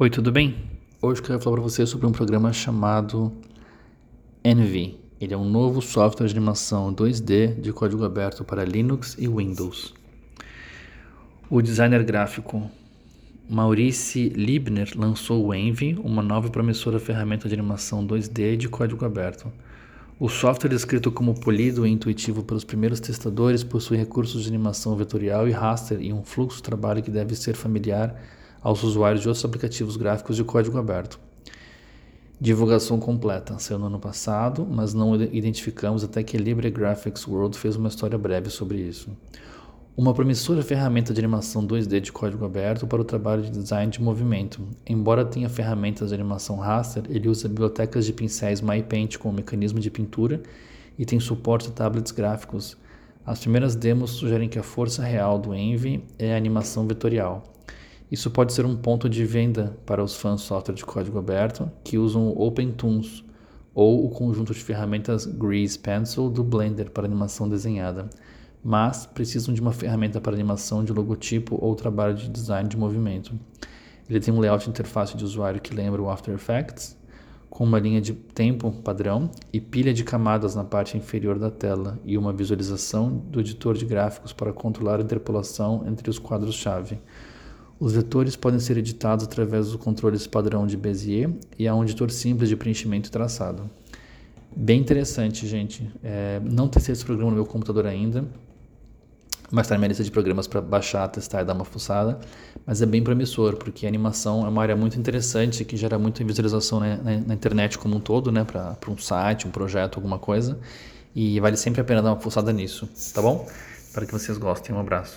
Oi, tudo bem? Hoje eu quero falar para você sobre um programa chamado Envy. Ele é um novo software de animação 2D de código aberto para Linux e Windows. O designer gráfico Maurice Liebner lançou o Envy, uma nova e promissora ferramenta de animação 2D de código aberto. O software, descrito como polido e intuitivo pelos primeiros testadores, possui recursos de animação vetorial e raster e um fluxo de trabalho que deve ser familiar aos usuários de outros aplicativos gráficos de código aberto. Divulgação completa. Saiu no ano passado, mas não identificamos até que Libre Graphics World fez uma história breve sobre isso. Uma promissora ferramenta de animação 2D de código aberto para o trabalho de design de movimento. Embora tenha ferramentas de animação raster, ele usa bibliotecas de pincéis MyPaint com mecanismo de pintura e tem suporte a tablets gráficos. As primeiras demos sugerem que a força real do Envy é a animação vetorial. Isso pode ser um ponto de venda para os fãs software de código aberto que usam o OpenToons ou o conjunto de ferramentas Grease Pencil do Blender para animação desenhada, mas precisam de uma ferramenta para animação de logotipo ou trabalho de design de movimento. Ele tem um layout de interface de usuário que lembra o After Effects, com uma linha de tempo padrão e pilha de camadas na parte inferior da tela e uma visualização do editor de gráficos para controlar a interpolação entre os quadros-chave. Os vetores podem ser editados através dos controles padrão de Bezier e há um editor simples de preenchimento e traçado. Bem interessante, gente. É, não testei esse programa no meu computador ainda, mas está na minha lista de programas para baixar, testar e dar uma fuçada. Mas é bem promissor, porque a animação é uma área muito interessante que gera muita visualização na, na, na internet como um todo, né? Para um site, um projeto, alguma coisa. E vale sempre a pena dar uma fuçada nisso, tá bom? Espero que vocês gostem. Um abraço.